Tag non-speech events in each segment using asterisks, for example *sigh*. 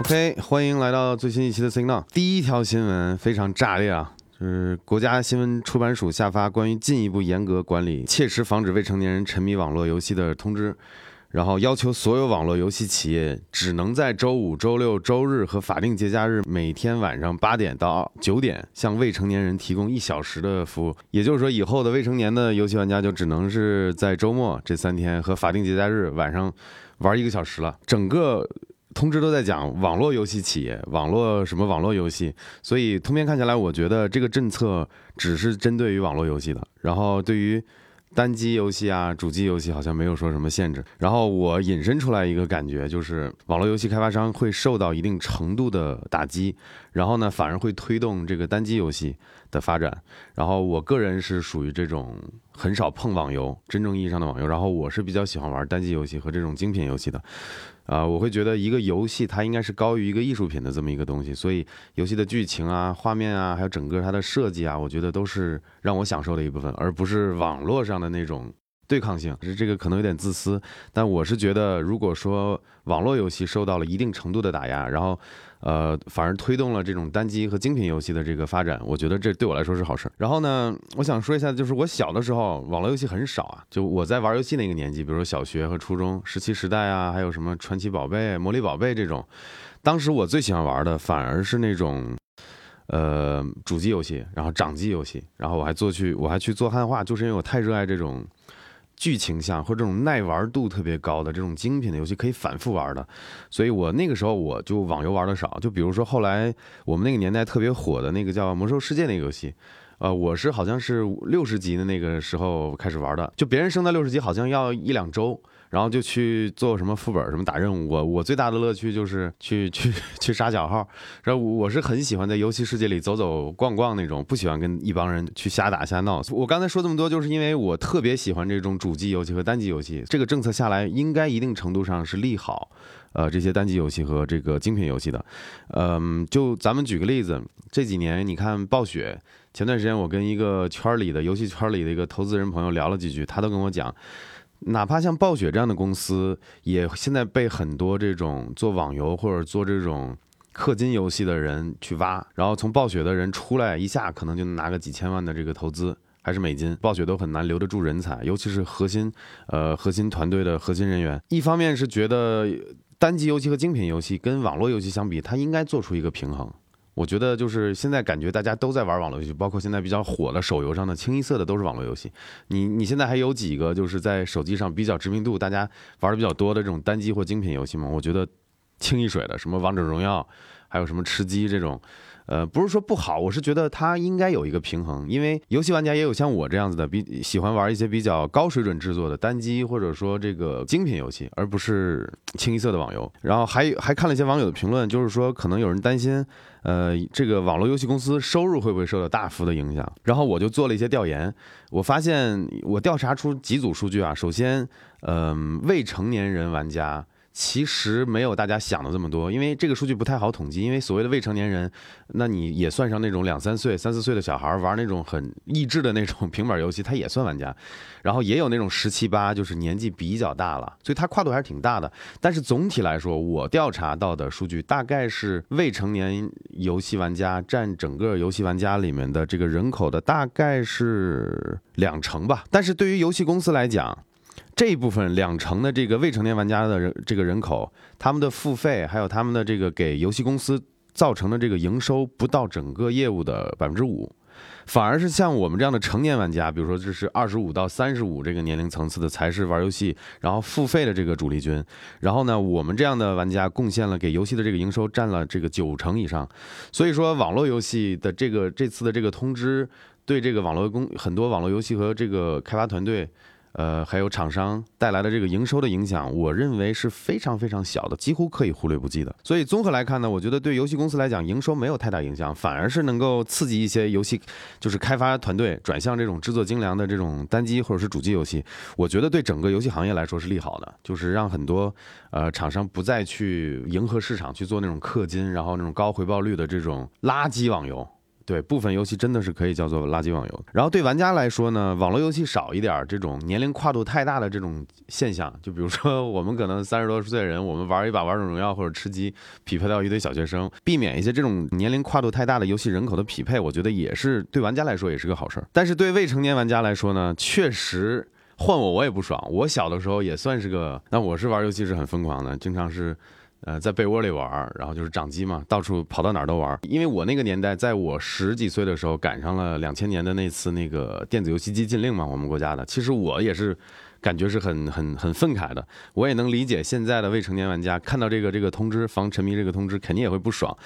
OK，欢迎来到最新一期的 Signal。第一条新闻非常炸裂啊，就是国家新闻出版署下发关于进一步严格管理切实防止未成年人沉迷网络游戏的通知，然后要求所有网络游戏企业只能在周五、周六、周日和法定节假日每天晚上八点到九点向未成年人提供一小时的服务。也就是说，以后的未成年的游戏玩家就只能是在周末这三天和法定节假日晚上玩一个小时了。整个通知都在讲网络游戏企业、网络什么网络游戏，所以通篇看下来，我觉得这个政策只是针对于网络游戏的，然后对于单机游戏啊、主机游戏好像没有说什么限制。然后我引申出来一个感觉，就是网络游戏开发商会受到一定程度的打击，然后呢，反而会推动这个单机游戏的发展。然后我个人是属于这种很少碰网游，真正意义上的网游。然后我是比较喜欢玩单机游戏和这种精品游戏的。啊、我会觉得一个游戏它应该是高于一个艺术品的这么一个东西，所以游戏的剧情啊、画面啊，还有整个它的设计啊，我觉得都是让我享受的一部分，而不是网络上的那种对抗性。是这个可能有点自私，但我是觉得，如果说网络游戏受到了一定程度的打压，然后呃，反而推动了这种单机和精品游戏的这个发展，我觉得这对我来说是好事。然后呢，我想说一下，就是我小的时候网络游戏很少啊，就我在玩游戏那个年纪，比如说小学和初中，石器时代啊，还有什么传奇宝贝、魔力宝贝这种，当时我最喜欢玩的反而是那种。呃，主机游戏，然后掌机游戏，然后我还做去，我还去做汉化，就是因为我太热爱这种剧情向或者这种耐玩度特别高的这种精品的游戏，可以反复玩的，所以我那个时候我就网游玩的少。就比如说后来我们那个年代特别火的那个叫《魔兽世界》那个游戏，呃，我是好像是六十级的那个时候开始玩的，就别人升到六十级好像要一两周。然后就去做什么副本，什么打任务。我我最大的乐趣就是去去去杀小号。然后我是很喜欢在游戏世界里走走逛逛那种，不喜欢跟一帮人去瞎打瞎闹。我刚才说这么多，就是因为我特别喜欢这种主机游戏和单机游戏。这个政策下来，应该一定程度上是利好，呃，这些单机游戏和这个精品游戏的。嗯，就咱们举个例子，这几年你看暴雪，前段时间我跟一个圈里的游戏圈里的一个投资人朋友聊了几句，他都跟我讲。哪怕像暴雪这样的公司，也现在被很多这种做网游或者做这种氪金游戏的人去挖，然后从暴雪的人出来一下，可能就拿个几千万的这个投资，还是美金。暴雪都很难留得住人才，尤其是核心呃核心团队的核心人员。一方面是觉得单机游戏和精品游戏跟网络游戏相比，它应该做出一个平衡。我觉得就是现在感觉大家都在玩网络游戏，包括现在比较火的手游上的清一色的都是网络游戏。你你现在还有几个就是在手机上比较知名度、大家玩的比较多的这种单机或精品游戏吗？我觉得清一水的，什么王者荣耀，还有什么吃鸡这种。呃，不是说不好，我是觉得它应该有一个平衡，因为游戏玩家也有像我这样子的，比喜欢玩一些比较高水准制作的单机或者说这个精品游戏，而不是清一色的网游。然后还还看了一些网友的评论，就是说可能有人担心，呃，这个网络游戏公司收入会不会受到大幅的影响？然后我就做了一些调研，我发现我调查出几组数据啊，首先，嗯、未成年人玩家。其实没有大家想的这么多，因为这个数据不太好统计。因为所谓的未成年人，那你也算上那种两三岁、三四岁的小孩玩那种很益智的那种平板游戏，他也算玩家。然后也有那种十七八，就是年纪比较大了，所以它跨度还是挺大的。但是总体来说，我调查到的数据大概是未成年游戏玩家占整个游戏玩家里面的这个人口的大概是两成吧。但是对于游戏公司来讲，这一部分两成的这个未成年玩家的人这个人口，他们的付费还有他们的这个给游戏公司造成的这个营收不到整个业务的百分之五，反而是像我们这样的成年玩家，比如说这是二十五到三十五这个年龄层次的，才是玩游戏然后付费的这个主力军。然后呢，我们这样的玩家贡献了给游戏的这个营收占了这个九成以上。所以说，网络游戏的这个这次的这个通知，对这个网络公很多网络游戏和这个开发团队。呃，还有厂商带来的这个营收的影响，我认为是非常非常小的，几乎可以忽略不计的。所以综合来看呢，我觉得对游戏公司来讲，营收没有太大影响，反而是能够刺激一些游戏，就是开发团队转向这种制作精良的这种单机或者是主机游戏。我觉得对整个游戏行业来说是利好的，就是让很多呃厂商不再去迎合市场去做那种氪金，然后那种高回报率的这种垃圾网游。对，部分游戏真的是可以叫做垃圾网游。然后对玩家来说呢，网络游戏少一点这种年龄跨度太大的这种现象，就比如说我们可能三十多岁人，我们玩一把王者荣耀或者吃鸡，匹配到一堆小学生，避免一些这种年龄跨度太大的游戏人口的匹配，我觉得也是对玩家来说也是个好事儿。但是对未成年玩家来说呢，确实换我我也不爽。我小的时候也算是个，那我是玩游戏是很疯狂的，经常是。呃，在被窝里玩，然后就是掌机嘛，到处跑到哪儿都玩。因为我那个年代，在我十几岁的时候，赶上了两千年的那次那个电子游戏机禁令嘛，我们国家的。其实我也是，感觉是很很很愤慨的。我也能理解现在的未成年玩家看到这个这个通知防沉迷这个通知，肯定也会不爽。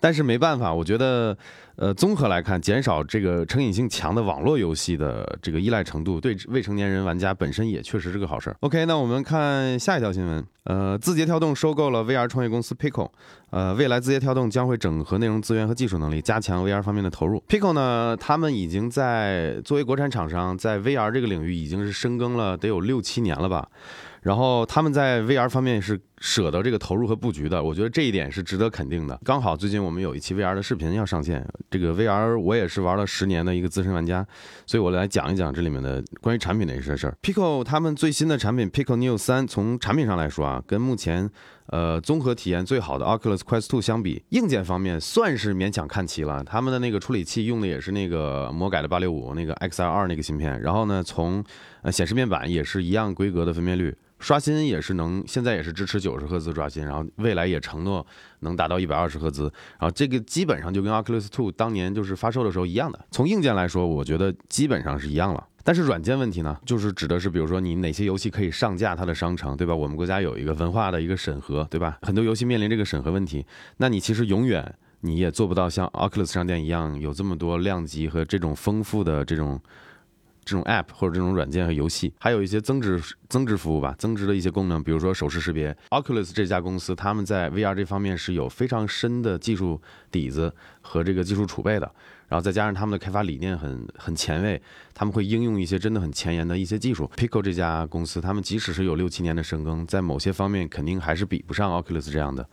但是没办法，我觉得。呃，综合来看，减少这个成瘾性强的网络游戏的这个依赖程度，对未成年人玩家本身也确实是个好事儿。OK，那我们看下一条新闻。呃，字节跳动收购了 VR 创业公司 Pico。呃，未来字节跳动将会整合内容资源和技术能力，加强 VR 方面的投入。Pico 呢，他们已经在作为国产厂商，在 VR 这个领域已经是深耕了得有六七年了吧。然后他们在 VR 方面是舍得这个投入和布局的，我觉得这一点是值得肯定的。刚好最近我们有一期 VR 的视频要上线，这个 VR 我也是玩了十年的一个资深玩家，所以我来讲一讲这里面的关于产品的一些事儿。Pico 他们最新的产品 Pico Neo 三，从产品上来说啊，跟目前呃综合体验最好的 Oculus Quest 2相比，硬件方面算是勉强看齐了。他们的那个处理器用的也是那个魔改的八六五那个 XR 那个芯片，然后呢，从显示面板也是一样规格的分辨率。刷新也是能，现在也是支持九十赫兹刷新，然后未来也承诺能达到一百二十赫兹，然后这个基本上就跟 Oculus Two 当年就是发售的时候一样的。从硬件来说，我觉得基本上是一样了。但是软件问题呢，就是指的是比如说你哪些游戏可以上架它的商城，对吧？我们国家有一个文化的一个审核，对吧？很多游戏面临这个审核问题，那你其实永远你也做不到像 Oculus 商店一样有这么多量级和这种丰富的这种。这种 App 或者这种软件和游戏，还有一些增值增值服务吧，增值的一些功能，比如说手势识别。Oculus 这家公司，他们在 VR 这方面是有非常深的技术底子和这个技术储备的。然后再加上他们的开发理念很很前卫，他们会应用一些真的很前沿的一些技术。Pico 这家公司，他们即使是有六七年的深耕，在某些方面肯定还是比不上 Oculus 这样的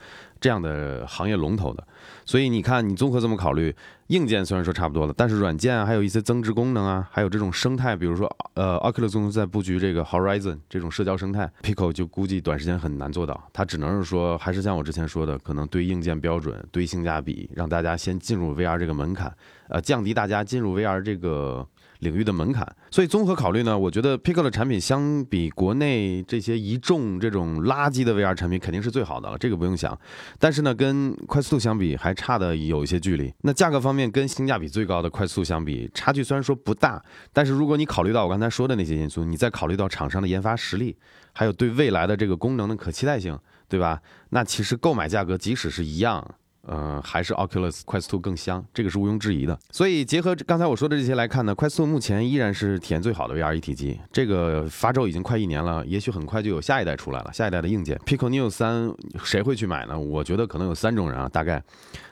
这样的行业龙头的。所以你看，你综合这么考虑，硬件虽然说差不多了，但是软件还有一些增值功能啊，还有这种生态，比如说呃，Oculus 公司在布局这个 Horizon 这种社交生态，Pico 就估计短时间很难做到。它只能是说，还是像我之前说的，可能对硬件标准、对性价比，让大家先进入 VR 这个门槛。呃，降低大家进入 VR 这个领域的门槛，所以综合考虑呢，我觉得 Pico 的产品相比国内这些一众这种垃圾的 VR 产品肯定是最好的了，这个不用想。但是呢，跟快速度相比还差的有一些距离。那价格方面跟性价比最高的快速相比，差距虽然说不大，但是如果你考虑到我刚才说的那些因素，你再考虑到厂商的研发实力，还有对未来的这个功能的可期待性，对吧？那其实购买价格即使是一样。嗯，还是 Oculus Quest 2更香，这个是毋庸置疑的。所以结合刚才我说的这些来看呢，Quest 2目前依然是体验最好的 VR 一体机。这个发售已经快一年了，也许很快就有下一代出来了，下一代的硬件。Pico Neo 三谁会去买呢？我觉得可能有三种人啊，大概。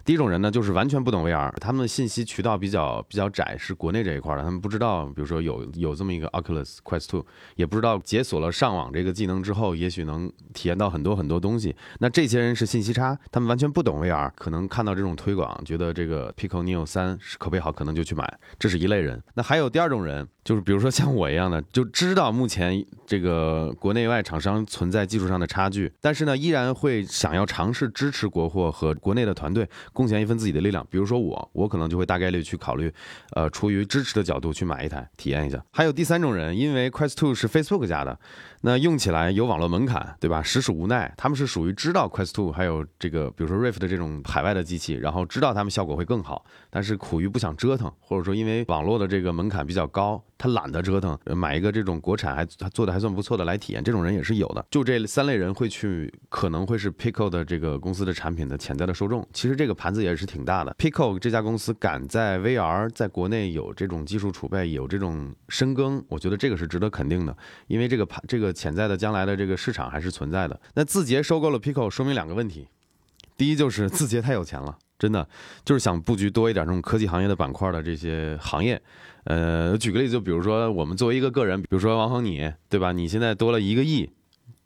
第一种人呢，就是完全不懂 VR，他们的信息渠道比较比较窄，是国内这一块的，他们不知道，比如说有有这么一个 Oculus Quest 2，也不知道解锁了上网这个技能之后，也许能体验到很多很多东西。那这些人是信息差，他们完全不懂 VR，可能看到这种推广，觉得这个 Pico Neo 三是口碑好，可能就去买，这是一类人。那还有第二种人。就是比如说像我一样的，就知道目前这个国内外厂商存在技术上的差距，但是呢，依然会想要尝试支持国货和国内的团队，贡献一份自己的力量。比如说我，我可能就会大概率去考虑，呃，出于支持的角度去买一台体验一下。还有第三种人，因为 Quest Two 是 Facebook 家的。那用起来有网络门槛，对吧？实属无奈。他们是属于知道 Quest 2还有这个，比如说 Rift 的这种海外的机器，然后知道他们效果会更好，但是苦于不想折腾，或者说因为网络的这个门槛比较高，他懒得折腾，买一个这种国产还做的还算不错的来体验，这种人也是有的。就这三类人会去，可能会是 Pico 的这个公司的产品的潜在的受众。其实这个盘子也是挺大的。Pico 这家公司敢在 VR 在国内有这种技术储备，有这种深耕，我觉得这个是值得肯定的，因为这个盘这个。潜在的将来的这个市场还是存在的。那字节收购了 Pico，说明两个问题：第一，就是字节太有钱了，真的就是想布局多一点这种科技行业的板块的这些行业。呃，举个例子，就比如说我们作为一个个人，比如说王恒你，对吧？你现在多了一个亿，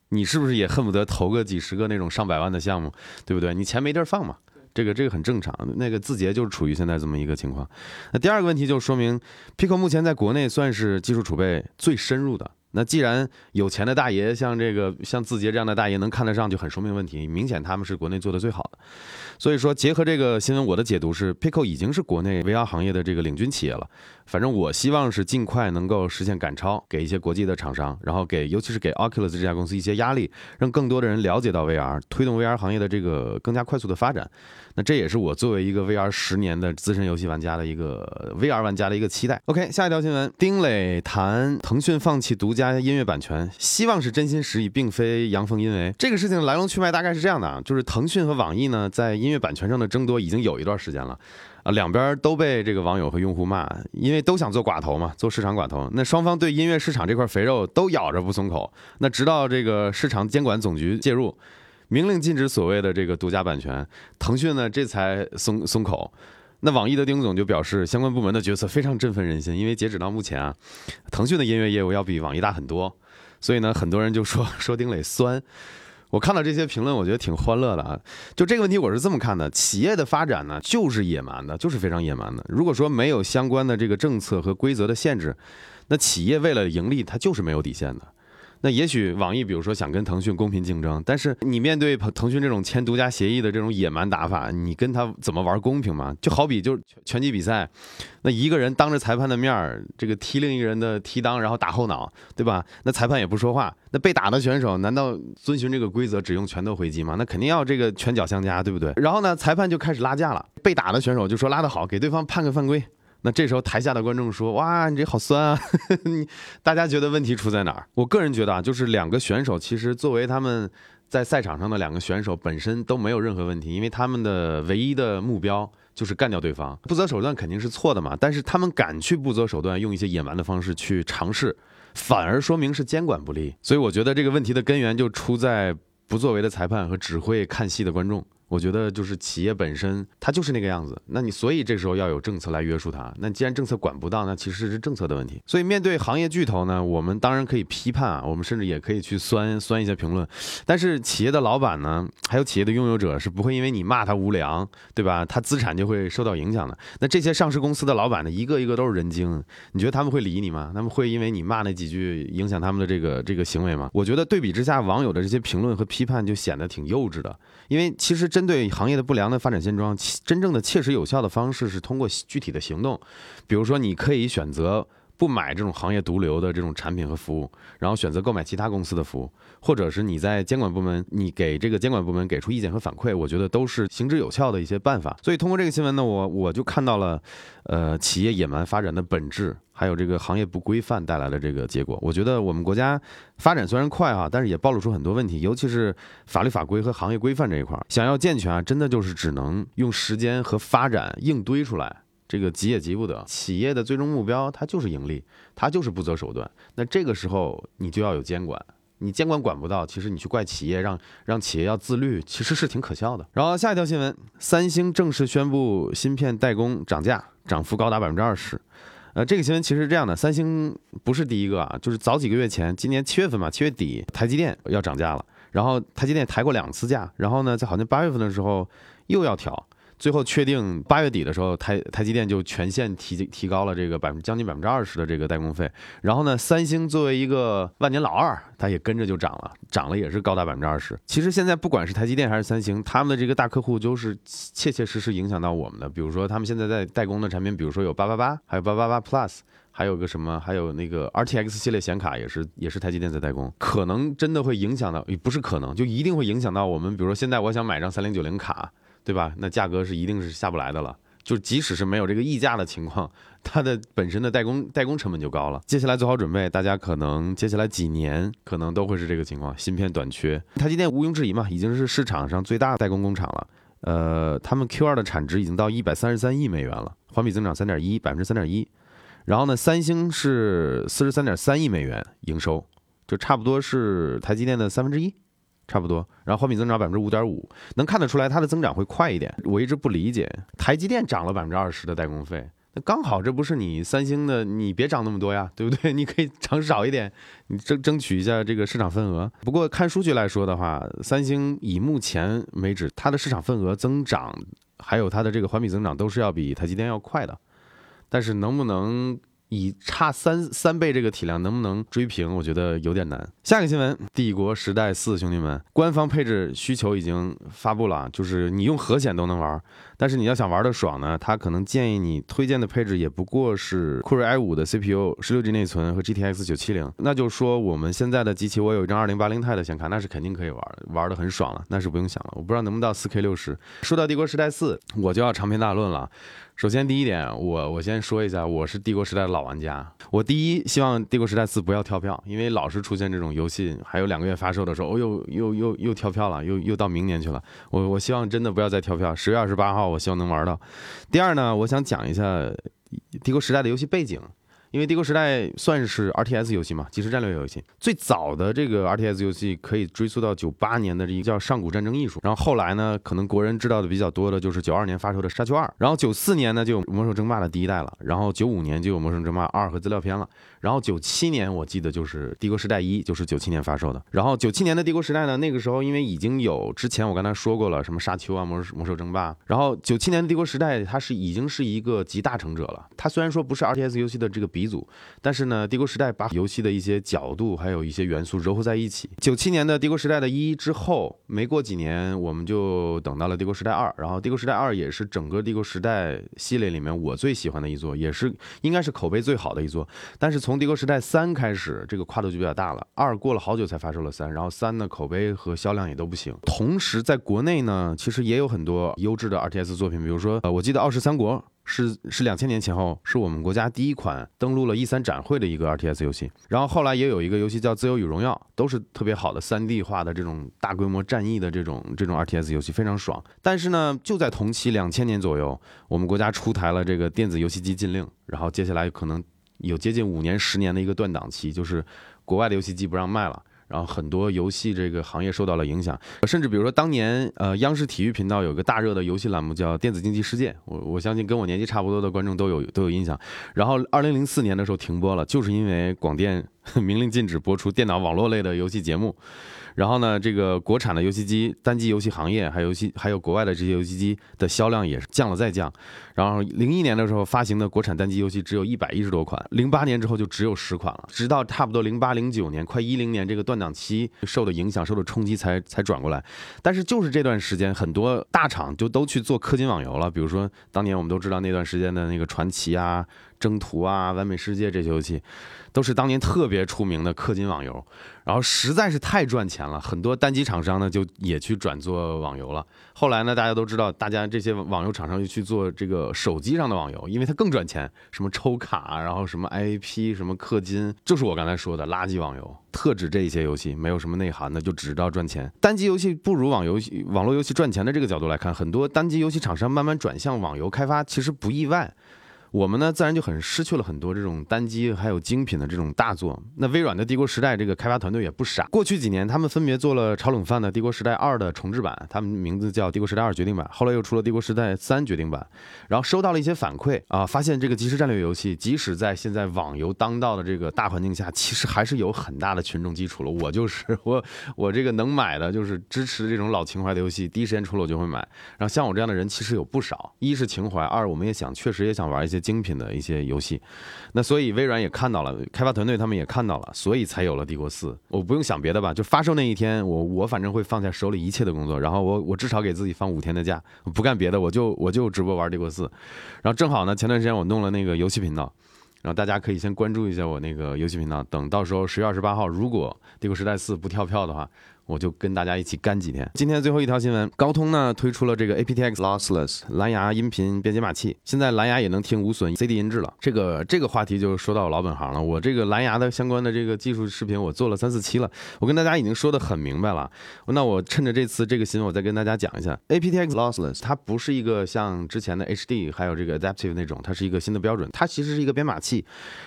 你是不是也恨不得投个几十个那种上百万的项目，对不对？你钱没地儿放嘛。这个这个很正常。那个字节就是处于现在这么一个情况。那第二个问题就说明，Pico 目前在国内算是技术储备最深入的。那既然有钱的大爷像这个像字节这样的大爷能看得上，就很说明问题。明显他们是国内做的最好的。所以说，结合这个新闻，我的解读是，Pico 已经是国内 VR 行业的这个领军企业了。反正我希望是尽快能够实现赶超，给一些国际的厂商，然后给尤其是给 Oculus 这家公司一些压力，让更多的人了解到 VR，推动 VR 行业的这个更加快速的发展。那这也是我作为一个 VR 十年的资深游戏玩家的一个 VR 玩家的一个期待。OK，下一条新闻，丁磊谈腾讯放弃独家音乐版权，希望是真心实意，并非阳奉阴违。这个事情来龙去脉大概是这样的啊，就是腾讯和网易呢在音音乐版权上的争夺已经有一段时间了，啊，两边都被这个网友和用户骂，因为都想做寡头嘛，做市场寡头。那双方对音乐市场这块肥肉都咬着不松口。那直到这个市场监管总局介入。明令禁止所谓的这个独家版权，腾讯呢这才松松口。那网易的丁总就表示，相关部门的决策非常振奋人心，因为截止到目前啊，腾讯的音乐业务要比网易大很多。所以呢，很多人就说说丁磊酸。我看到这些评论，我觉得挺欢乐的啊。就这个问题，我是这么看的：企业的发展呢，就是野蛮的，就是非常野蛮的。如果说没有相关的这个政策和规则的限制，那企业为了盈利，它就是没有底线的。那也许网易，比如说想跟腾讯公平竞争，但是你面对腾讯这种签独家协议的这种野蛮打法，你跟他怎么玩公平嘛？就好比就是拳击比赛，那一个人当着裁判的面儿，这个踢另一个人的踢裆，然后打后脑，对吧？那裁判也不说话，那被打的选手难道遵循这个规则只用拳头回击吗？那肯定要这个拳脚相加，对不对？然后呢，裁判就开始拉架了，被打的选手就说拉得好，给对方判个犯规。那这时候台下的观众说：“哇，你这好酸啊！*laughs* ”大家觉得问题出在哪儿？我个人觉得啊，就是两个选手其实作为他们在赛场上的两个选手本身都没有任何问题，因为他们的唯一的目标就是干掉对方，不择手段肯定是错的嘛。但是他们敢去不择手段，用一些野蛮的方式去尝试，反而说明是监管不力。所以我觉得这个问题的根源就出在不作为的裁判和只会看戏的观众。我觉得就是企业本身，它就是那个样子。那你所以这时候要有政策来约束它。那既然政策管不到，那其实是政策的问题。所以面对行业巨头呢，我们当然可以批判啊，我们甚至也可以去酸酸一些评论。但是企业的老板呢，还有企业的拥有者是不会因为你骂他无良，对吧？他资产就会受到影响的。那这些上市公司的老板呢，一个一个都是人精，你觉得他们会理你吗？他们会因为你骂那几句影响他们的这个这个行为吗？我觉得对比之下，网友的这些评论和批判就显得挺幼稚的。因为其实针对行业的不良的发展现状，真正的切实有效的方式是通过具体的行动，比如说你可以选择。不买这种行业毒瘤的这种产品和服务，然后选择购买其他公司的服务，或者是你在监管部门，你给这个监管部门给出意见和反馈，我觉得都是行之有效的一些办法。所以通过这个新闻呢，我我就看到了，呃，企业野蛮发展的本质，还有这个行业不规范带来的这个结果。我觉得我们国家发展虽然快啊，但是也暴露出很多问题，尤其是法律法规和行业规范这一块，想要健全啊，真的就是只能用时间和发展硬堆出来。这个急也急不得，企业的最终目标它就是盈利，它就是不择手段。那这个时候你就要有监管，你监管管不到，其实你去怪企业，让让企业要自律，其实是挺可笑的。然后下一条新闻，三星正式宣布芯片代工涨价，涨幅高达百分之二十。呃，这个新闻其实是这样的，三星不是第一个啊，就是早几个月前，今年七月份嘛，七月底台积电要涨价了，然后台积电抬过两次价，然后呢，在好像八月份的时候又要调。最后确定八月底的时候，台台积电就全线提提高了这个百分将近百分之二十的这个代工费。然后呢，三星作为一个万年老二，它也跟着就涨了，涨了也是高达百分之二十。其实现在不管是台积电还是三星，他们的这个大客户就是切切实实影响到我们的。比如说他们现在在代工的产品，比如说有八八八，还有八八八 Plus，还有个什么，还有那个 RTX 系列显卡也是也是台积电在代工，可能真的会影响到，不是可能，就一定会影响到我们。比如说现在我想买张三零九零卡。对吧？那价格是一定是下不来的了。就即使是没有这个溢价的情况，它的本身的代工代工成本就高了。接下来做好准备，大家可能接下来几年可能都会是这个情况，芯片短缺。台积电毋庸置疑嘛，已经是市场上最大的代工工厂了。呃，他们 Q 二的产值已经到一百三十三亿美元了，环比增长三点一，百分之三点一。然后呢，三星是四十三点三亿美元营收，就差不多是台积电的三分之一。差不多，然后环比增长百分之五点五，能看得出来它的增长会快一点。我一直不理解，台积电涨了百分之二十的代工费，那刚好这不是你三星的，你别涨那么多呀，*laughs* 对不对？你可以涨少一点，你争争取一下这个市场份额。不过看数据来说的话，三星以目前为止它的市场份额增长还有它的这个环比增长都是要比台积电要快的，但是能不能？以差三三倍这个体量能不能追平？我觉得有点难。下个新闻，《帝国时代四》兄弟们，官方配置需求已经发布了，就是你用核显都能玩，但是你要想玩的爽呢，他可能建议你推荐的配置也不过是酷睿 i5 的 CPU、十六 G 内存和 GTX 970。那就说我们现在的机器，我有一张二零八零 i 的显卡，那是肯定可以玩，玩的很爽了，那是不用想了。我不知道能不能到四 K 六十。说到《帝国时代四》，我就要长篇大论了。首先，第一点，我我先说一下，我是帝国时代的老玩家。我第一希望帝国时代四不要跳票，因为老是出现这种游戏还有两个月发售的时候，哦又又又又跳票了，又又到明年去了。我我希望真的不要再跳票，十月二十八号我希望能玩到。第二呢，我想讲一下帝国时代的游戏背景。因为帝国时代算是 R T S 游戏嘛，即时战略游戏。最早的这个 R T S 游戏可以追溯到九八年的一个叫《上古战争艺术》，然后后来呢，可能国人知道的比较多的就是九二年发售的《沙丘二》，然后九四年呢就有《魔兽争霸》的第一代了，然后九五年就有《魔兽争霸二》和资料片了，然后九七年我记得就是《帝国时代一》，就是九七年发售的。然后九七年的《帝国时代》呢，那个时候因为已经有之前我刚才说过了，什么《沙丘》啊，《魔兽魔兽争霸》，然后九七年的《帝国时代》它是已经是一个集大成者了。它虽然说不是 R T S 游戏的这个鼻祖，但是呢，帝国时代把游戏的一些角度还有一些元素糅合在一起。九七年的帝国时代的一之后，没过几年，我们就等到了帝国时代二。然后帝国时代二也是整个帝国时代系列里面我最喜欢的一座，也是应该是口碑最好的一座。但是从帝国时代三开始，这个跨度就比较大了。二过了好久才发售了三，然后三的口碑和销量也都不行。同时在国内呢，其实也有很多优质的 RTS 作品，比如说呃，我记得《傲视三国》。是是两千年前后，是我们国家第一款登陆了 E 三展会的一个 RTS 游戏。然后后来也有一个游戏叫《自由与荣耀》，都是特别好的 3D 化的这种大规模战役的这种这种 RTS 游戏，非常爽。但是呢，就在同期两千年左右，我们国家出台了这个电子游戏机禁令，然后接下来可能有接近五年、十年的一个断档期，就是国外的游戏机不让卖了。然后很多游戏这个行业受到了影响，甚至比如说当年呃央视体育频道有个大热的游戏栏目叫《电子竞技世界》，我我相信跟我年纪差不多的观众都有都有印象。然后二零零四年的时候停播了，就是因为广电 *laughs* 明令禁止播出电脑网络类的游戏节目。然后呢，这个国产的游戏机单机游戏行业，还有游戏，还有国外的这些游戏机的销量也是降了再降。然后零一年的时候发行的国产单机游戏只有一百一十多款，零八年之后就只有十款了，直到差不多零八零九年，快一零年这个断档期受的影响、受的冲击才才转过来。但是就是这段时间，很多大厂就都去做氪金网游了，比如说当年我们都知道那段时间的那个传奇啊。征途啊，完美世界这些游戏，都是当年特别出名的氪金网游，然后实在是太赚钱了，很多单机厂商呢就也去转做网游了。后来呢，大家都知道，大家这些网游厂商又去做这个手机上的网游，因为它更赚钱，什么抽卡，然后什么 IP，什么氪金，就是我刚才说的垃圾网游，特指这一些游戏，没有什么内涵的，就只知道赚钱。单机游戏不如网游，网络游戏赚钱的这个角度来看，很多单机游戏厂商慢慢转向网游开发，其实不意外。我们呢，自然就很失去了很多这种单机还有精品的这种大作。那微软的《帝国时代》这个开发团队也不傻，过去几年他们分别做了炒冷饭的《帝国时代二》的重置版，他们名字叫《帝国时代二决定版》，后来又出了《帝国时代三决定版》，然后收到了一些反馈啊，发现这个即时战略游戏，即使在现在网游当道的这个大环境下，其实还是有很大的群众基础了。我就是我，我这个能买的就是支持这种老情怀的游戏，第一时间出了我就会买。然后像我这样的人其实有不少，一是情怀，二我们也想确实也想玩一些。精品的一些游戏，那所以微软也看到了，开发团队他们也看到了，所以才有了帝国四。我不用想别的吧，就发售那一天，我我反正会放下手里一切的工作，然后我我至少给自己放五天的假，不干别的，我就我就直播玩帝国四。然后正好呢，前段时间我弄了那个游戏频道，然后大家可以先关注一下我那个游戏频道，等到时候十月二十八号，如果帝国时代四不跳票的话。我就跟大家一起干几天。今天最后一条新闻，高通呢推出了这个 aptX Lossless 蓝牙音频编解码器，现在蓝牙也能听无损 CD 音质了。这个这个话题就说到我老本行了，我这个蓝牙的相关的这个技术视频我做了三四期了，我跟大家已经说的很明白了。那我趁着这次这个新闻，我再跟大家讲一下 aptX Lossless，它不是一个像之前的 HD 还有这个 Adaptive 那种，它是一个新的标准，它其实是一个编码器。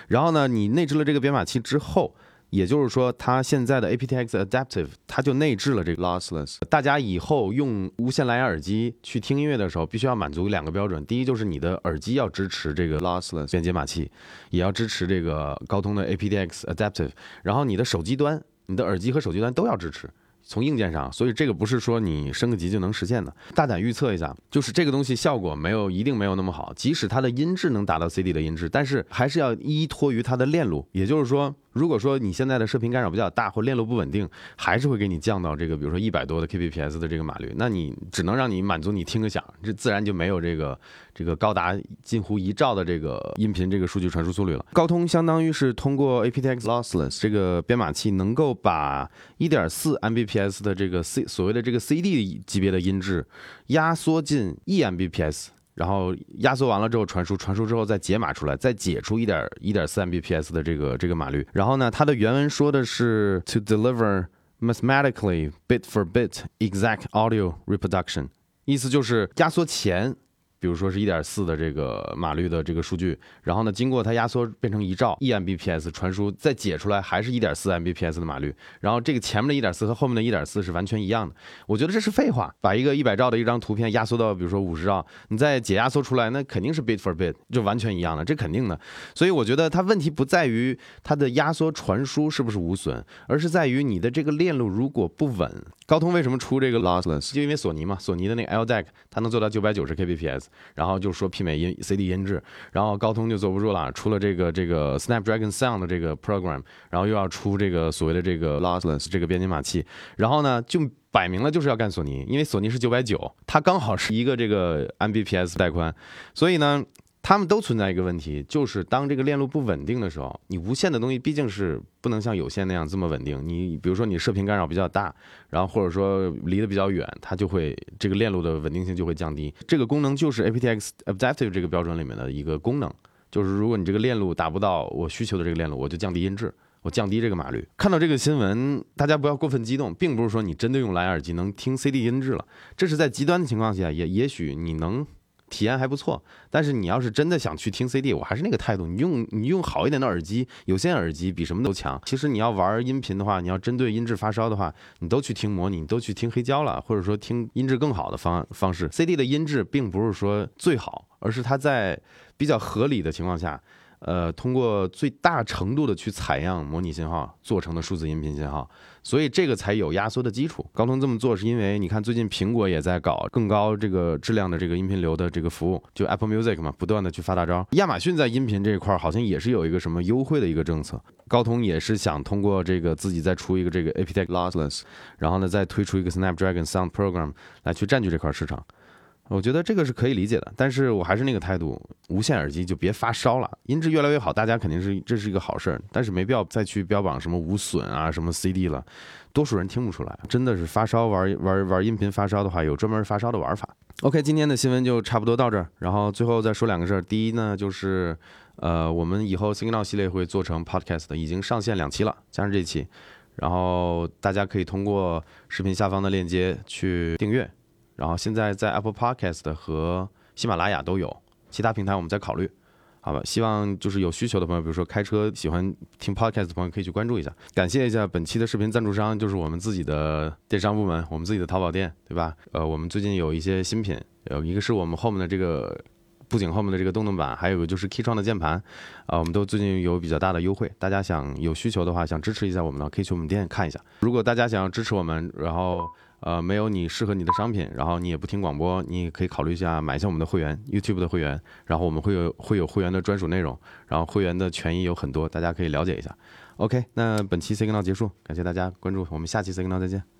然后呢，你内置了这个编码器之后。也就是说，它现在的 aptX Adaptive，它就内置了这个 lossless。大家以后用无线蓝牙耳机去听音乐的时候，必须要满足两个标准：第一，就是你的耳机要支持这个 lossless 编解码器，也要支持这个高通的 aptX Adaptive；然后你的手机端、你的耳机和手机端都要支持。从硬件上，所以这个不是说你升个级就能实现的。大胆预测一下，就是这个东西效果没有一定没有那么好，即使它的音质能达到 CD 的音质，但是还是要依托于它的链路，也就是说。如果说你现在的射频干扰比较大，或链路不稳定，还是会给你降到这个，比如说一百多的 kbps 的这个码率，那你只能让你满足你听个响，这自然就没有这个这个高达近乎一兆的这个音频这个数据传输速率了。高通相当于是通过 aptX lossless 这个编码器，能够把一点四 mbps 的这个 c 所谓的这个 cd 级别的音质压缩进一 mbps。然后压缩完了之后传输，传输之后再解码出来，再解出一点一点四 Mbps 的这个这个码率。然后呢，它的原文说的是 to deliver mathematically bit for bit exact audio reproduction，意思就是压缩前。比如说是一点四的这个码率的这个数据，然后呢，经过它压缩变成一兆一 Mbps 传输，再解出来还是一点四 Mbps 的码率，然后这个前面的一点四和后面的一点四是完全一样的。我觉得这是废话，把一个一百兆的一张图片压缩到比如说五十兆，你再解压缩出来，那肯定是 bit for bit 就完全一样的，这肯定的。所以我觉得它问题不在于它的压缩传输是不是无损，而是在于你的这个链路如果不稳。高通为什么出这个 lossless？就因为索尼嘛，索尼的那个 L deck 它能做到九百九十 kbps。然后就说媲美音 CD 音质，然后高通就坐不住了，出了这个这个 Snapdragon Sound 的这个 program，然后又要出这个所谓的这个 lossless 这个编解码器，然后呢就摆明了就是要干索尼，因为索尼是九百九，它刚好是一个这个 Mbps 带宽，所以呢。他们都存在一个问题，就是当这个链路不稳定的时候，你无线的东西毕竟是不能像有线那样这么稳定。你比如说你射频干扰比较大，然后或者说离得比较远，它就会这个链路的稳定性就会降低。这个功能就是 aptX Adaptive 这个标准里面的一个功能，就是如果你这个链路达不到我需求的这个链路，我就降低音质，我降低这个码率。看到这个新闻，大家不要过分激动，并不是说你真的用蓝牙耳机能听 CD 音质了，这是在极端的情况下，也也许你能。体验还不错，但是你要是真的想去听 CD，我还是那个态度，你用你用好一点的耳机，有线耳机比什么都强。其实你要玩音频的话，你要针对音质发烧的话，你都去听模拟，你都去听黑胶了，或者说听音质更好的方方式。CD 的音质并不是说最好，而是它在比较合理的情况下。呃，通过最大程度的去采样模拟信号做成的数字音频信号，所以这个才有压缩的基础。高通这么做是因为你看最近苹果也在搞更高这个质量的这个音频流的这个服务，就 Apple Music 嘛，不断的去发大招。亚马逊在音频这一块好像也是有一个什么优惠的一个政策，高通也是想通过这个自己再出一个这个 aptX lossless，然后呢再推出一个 Snapdragon Sound Program 来去占据这块市场。我觉得这个是可以理解的，但是我还是那个态度，无线耳机就别发烧了，音质越来越好，大家肯定是这是一个好事儿，但是没必要再去标榜什么无损啊，什么 CD 了，多数人听不出来，真的是发烧玩玩玩音频发烧的话，有专门发烧的玩法。OK，今天的新闻就差不多到这儿，然后最后再说两个事儿，第一呢就是，呃，我们以后 Signal 系列会做成 Podcast，的已经上线两期了，加上这期，然后大家可以通过视频下方的链接去订阅。然后现在在 Apple Podcast 和喜马拉雅都有，其他平台我们在考虑，好吧？希望就是有需求的朋友，比如说开车喜欢听 Podcast 的朋友，可以去关注一下。感谢一下本期的视频赞助商，就是我们自己的电商部门，我们自己的淘宝店，对吧？呃，我们最近有一些新品，有一个是我们后面的这个布景后面的这个动动板，还有个就是 Key 创的键盘，啊，我们都最近有比较大的优惠，大家想有需求的话，想支持一下我们的，可以去我们店看一下。如果大家想要支持我们，然后。呃，没有你适合你的商品，然后你也不听广播，你可以考虑一下买一下我们的会员，YouTube 的会员，然后我们会有会有会员的专属内容，然后会员的权益有很多，大家可以了解一下。OK，那本期 Signal 结束，感谢大家关注，我们下期 Signal 再见。